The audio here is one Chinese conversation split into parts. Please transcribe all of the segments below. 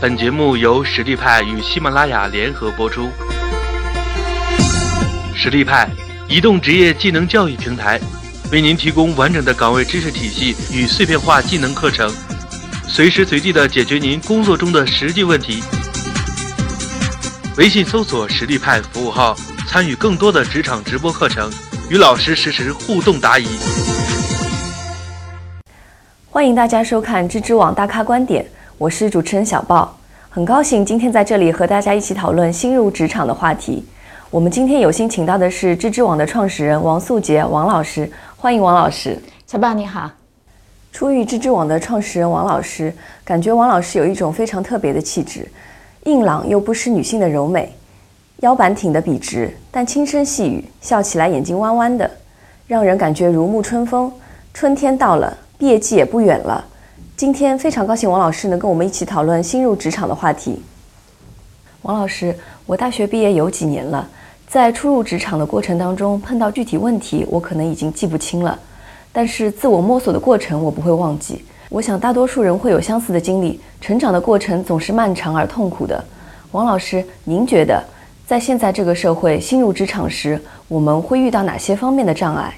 本节目由实力派与喜马拉雅联合播出。实力派，移动职业技能教育平台，为您提供完整的岗位知识体系与碎片化技能课程，随时随地的解决您工作中的实际问题。微信搜索“实力派”服务号，参与更多的职场直播课程，与老师实时互动答疑。欢迎大家收看知知网大咖观点。我是主持人小豹，很高兴今天在这里和大家一起讨论新入职场的话题。我们今天有幸请到的是知知网的创始人王素杰王老师，欢迎王老师。小宝你好。初遇知知网的创始人王老师，感觉王老师有一种非常特别的气质，硬朗又不失女性的柔美，腰板挺得笔直，但轻声细语，笑起来眼睛弯弯的，让人感觉如沐春风。春天到了，毕业季也不远了。今天非常高兴，王老师能跟我们一起讨论新入职场的话题。王老师，我大学毕业有几年了，在初入职场的过程当中，碰到具体问题，我可能已经记不清了，但是自我摸索的过程我不会忘记。我想大多数人会有相似的经历，成长的过程总是漫长而痛苦的。王老师，您觉得在现在这个社会，新入职场时，我们会遇到哪些方面的障碍？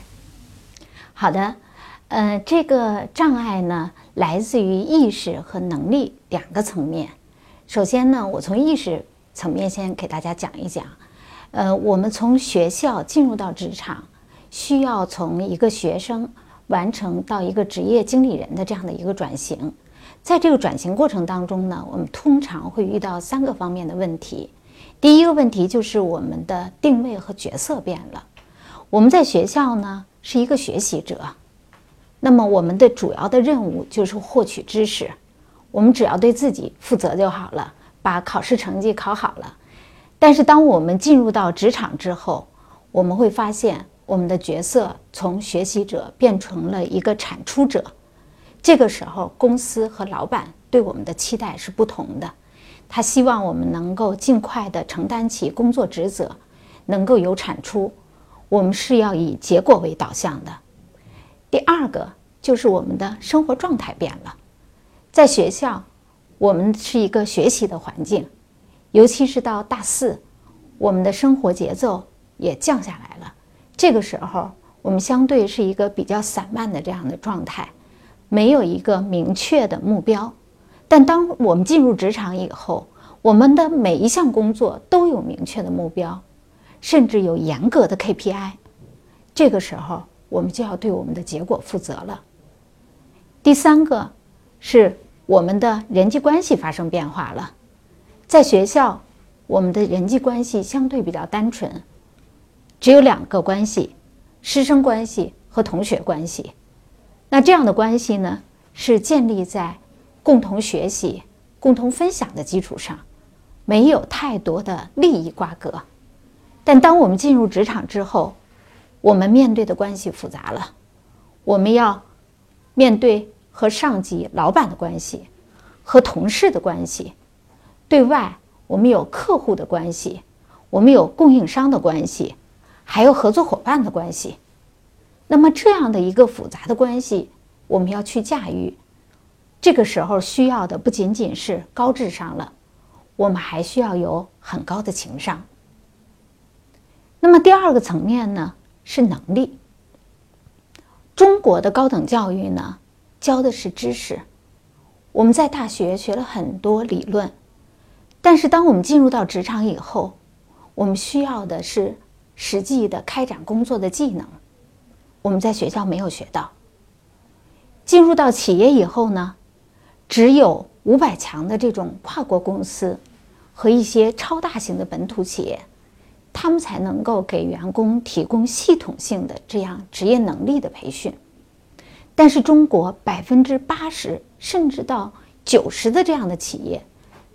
好的，呃，这个障碍呢？来自于意识和能力两个层面。首先呢，我从意识层面先给大家讲一讲。呃，我们从学校进入到职场，需要从一个学生完成到一个职业经理人的这样的一个转型。在这个转型过程当中呢，我们通常会遇到三个方面的问题。第一个问题就是我们的定位和角色变了。我们在学校呢是一个学习者。那么我们的主要的任务就是获取知识，我们只要对自己负责就好了，把考试成绩考好了。但是当我们进入到职场之后，我们会发现我们的角色从学习者变成了一个产出者。这个时候，公司和老板对我们的期待是不同的，他希望我们能够尽快的承担起工作职责，能够有产出。我们是要以结果为导向的。第二个就是我们的生活状态变了，在学校，我们是一个学习的环境，尤其是到大四，我们的生活节奏也降下来了。这个时候，我们相对是一个比较散漫的这样的状态，没有一个明确的目标。但当我们进入职场以后，我们的每一项工作都有明确的目标，甚至有严格的 KPI。这个时候。我们就要对我们的结果负责了。第三个是我们的人际关系发生变化了，在学校，我们的人际关系相对比较单纯，只有两个关系：师生关系和同学关系。那这样的关系呢，是建立在共同学习、共同分享的基础上，没有太多的利益瓜葛。但当我们进入职场之后，我们面对的关系复杂了，我们要面对和上级、老板的关系，和同事的关系，对外我们有客户的关系，我们有供应商的关系，还有合作伙伴的关系。那么这样的一个复杂的关系，我们要去驾驭。这个时候需要的不仅仅是高智商了，我们还需要有很高的情商。那么第二个层面呢？是能力。中国的高等教育呢，教的是知识。我们在大学学了很多理论，但是当我们进入到职场以后，我们需要的是实际的开展工作的技能。我们在学校没有学到。进入到企业以后呢，只有五百强的这种跨国公司和一些超大型的本土企业。他们才能够给员工提供系统性的这样职业能力的培训，但是中国百分之八十甚至到九十的这样的企业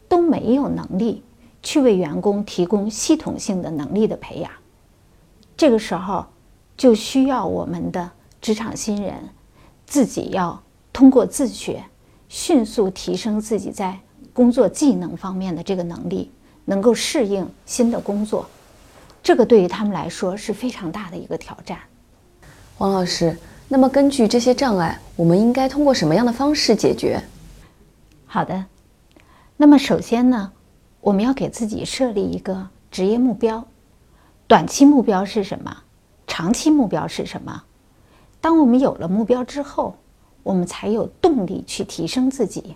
都没有能力去为员工提供系统性的能力的培养。这个时候就需要我们的职场新人自己要通过自学，迅速提升自己在工作技能方面的这个能力，能够适应新的工作。这个对于他们来说是非常大的一个挑战。王老师，那么根据这些障碍，我们应该通过什么样的方式解决？好的，那么首先呢，我们要给自己设立一个职业目标，短期目标是什么？长期目标是什么？当我们有了目标之后，我们才有动力去提升自己。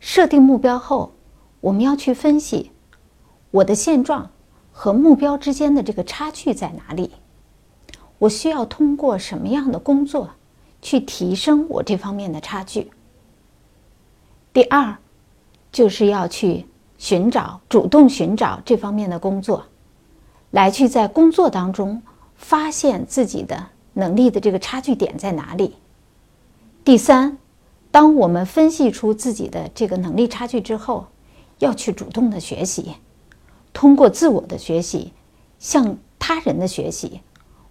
设定目标后，我们要去分析我的现状和目标之间的这个差距在哪里。我需要通过什么样的工作去提升我这方面的差距？第二，就是要去寻找、主动寻找这方面的工作，来去在工作当中发现自己的能力的这个差距点在哪里。第三，当我们分析出自己的这个能力差距之后，要去主动的学习，通过自我的学习，向他人的学习。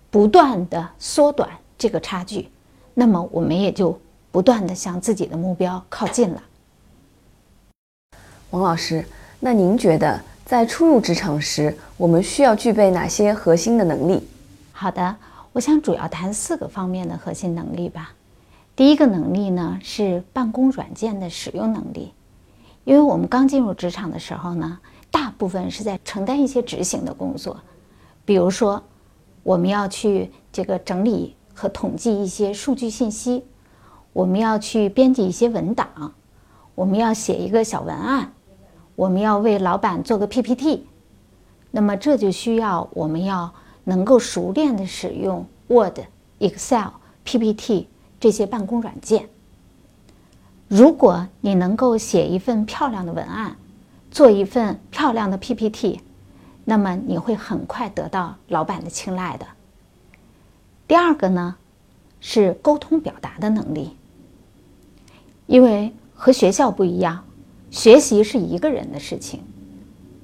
不断的缩短这个差距，那么我们也就不断的向自己的目标靠近了。王老师，那您觉得在初入职场时，我们需要具备哪些核心的能力？好的，我想主要谈四个方面的核心能力吧。第一个能力呢是办公软件的使用能力，因为我们刚进入职场的时候呢，大部分是在承担一些执行的工作，比如说。我们要去这个整理和统计一些数据信息，我们要去编辑一些文档，我们要写一个小文案，我们要为老板做个 PPT。那么这就需要我们要能够熟练的使用 Word、Excel、PPT 这些办公软件。如果你能够写一份漂亮的文案，做一份漂亮的 PPT。那么你会很快得到老板的青睐的。第二个呢，是沟通表达的能力。因为和学校不一样，学习是一个人的事情，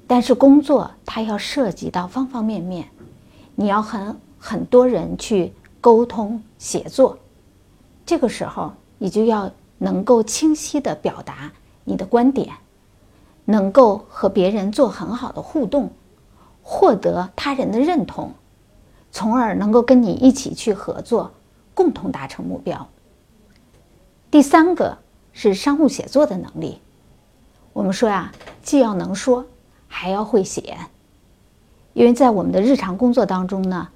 但是工作它要涉及到方方面面，你要和很多人去沟通协作，这个时候你就要能够清晰的表达你的观点，能够和别人做很好的互动。获得他人的认同，从而能够跟你一起去合作，共同达成目标。第三个是商务写作的能力。我们说呀，既要能说，还要会写。因为在我们的日常工作当中呢，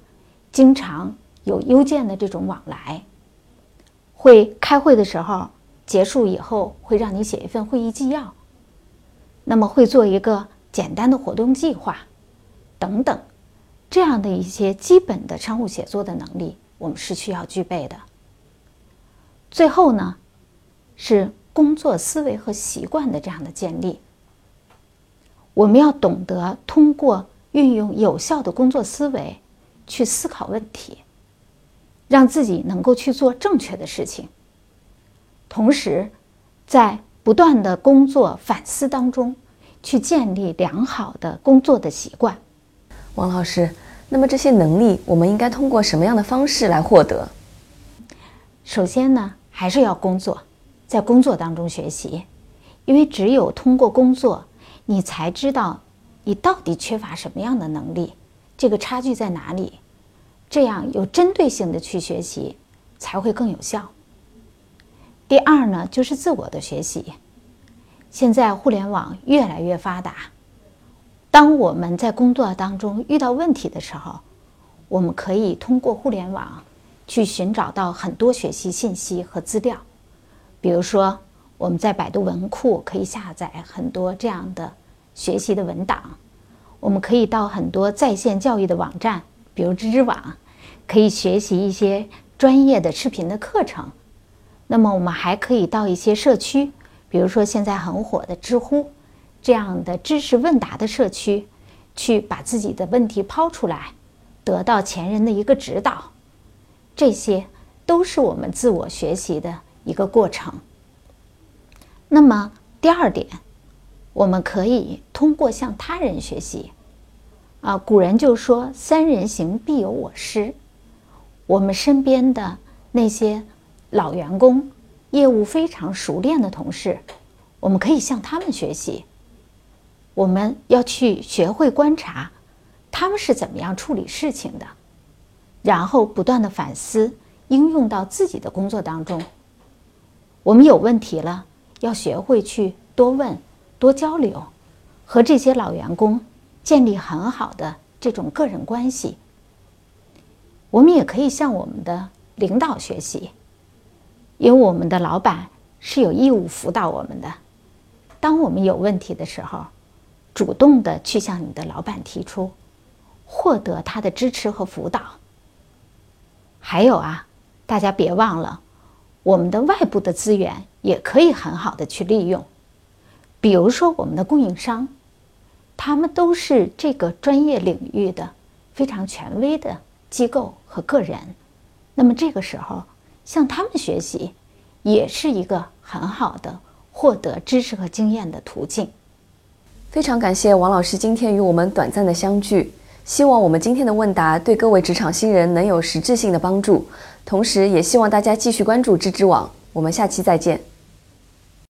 经常有邮件的这种往来，会开会的时候结束以后会让你写一份会议纪要，那么会做一个简单的活动计划。等等，这样的一些基本的商务写作的能力，我们是需要具备的。最后呢，是工作思维和习惯的这样的建立。我们要懂得通过运用有效的工作思维去思考问题，让自己能够去做正确的事情。同时，在不断的工作反思当中，去建立良好的工作的习惯。王老师，那么这些能力我们应该通过什么样的方式来获得？首先呢，还是要工作，在工作当中学习，因为只有通过工作，你才知道你到底缺乏什么样的能力，这个差距在哪里，这样有针对性的去学习才会更有效。第二呢，就是自我的学习。现在互联网越来越发达。当我们在工作当中遇到问题的时候，我们可以通过互联网去寻找到很多学习信息和资料。比如说，我们在百度文库可以下载很多这样的学习的文档；我们可以到很多在线教育的网站，比如知知网，可以学习一些专业的视频的课程。那么，我们还可以到一些社区，比如说现在很火的知乎。这样的知识问答的社区，去把自己的问题抛出来，得到前人的一个指导，这些都是我们自我学习的一个过程。那么第二点，我们可以通过向他人学习。啊，古人就说“三人行，必有我师”。我们身边的那些老员工，业务非常熟练的同事，我们可以向他们学习。我们要去学会观察，他们是怎么样处理事情的，然后不断的反思，应用到自己的工作当中。我们有问题了，要学会去多问、多交流，和这些老员工建立很好的这种个人关系。我们也可以向我们的领导学习，因为我们的老板是有义务辅导我们的。当我们有问题的时候，主动的去向你的老板提出，获得他的支持和辅导。还有啊，大家别忘了，我们的外部的资源也可以很好的去利用。比如说我们的供应商，他们都是这个专业领域的非常权威的机构和个人。那么这个时候向他们学习，也是一个很好的获得知识和经验的途径。非常感谢王老师今天与我们短暂的相聚。希望我们今天的问答对各位职场新人能有实质性的帮助，同时也希望大家继续关注知知网。我们下期再见。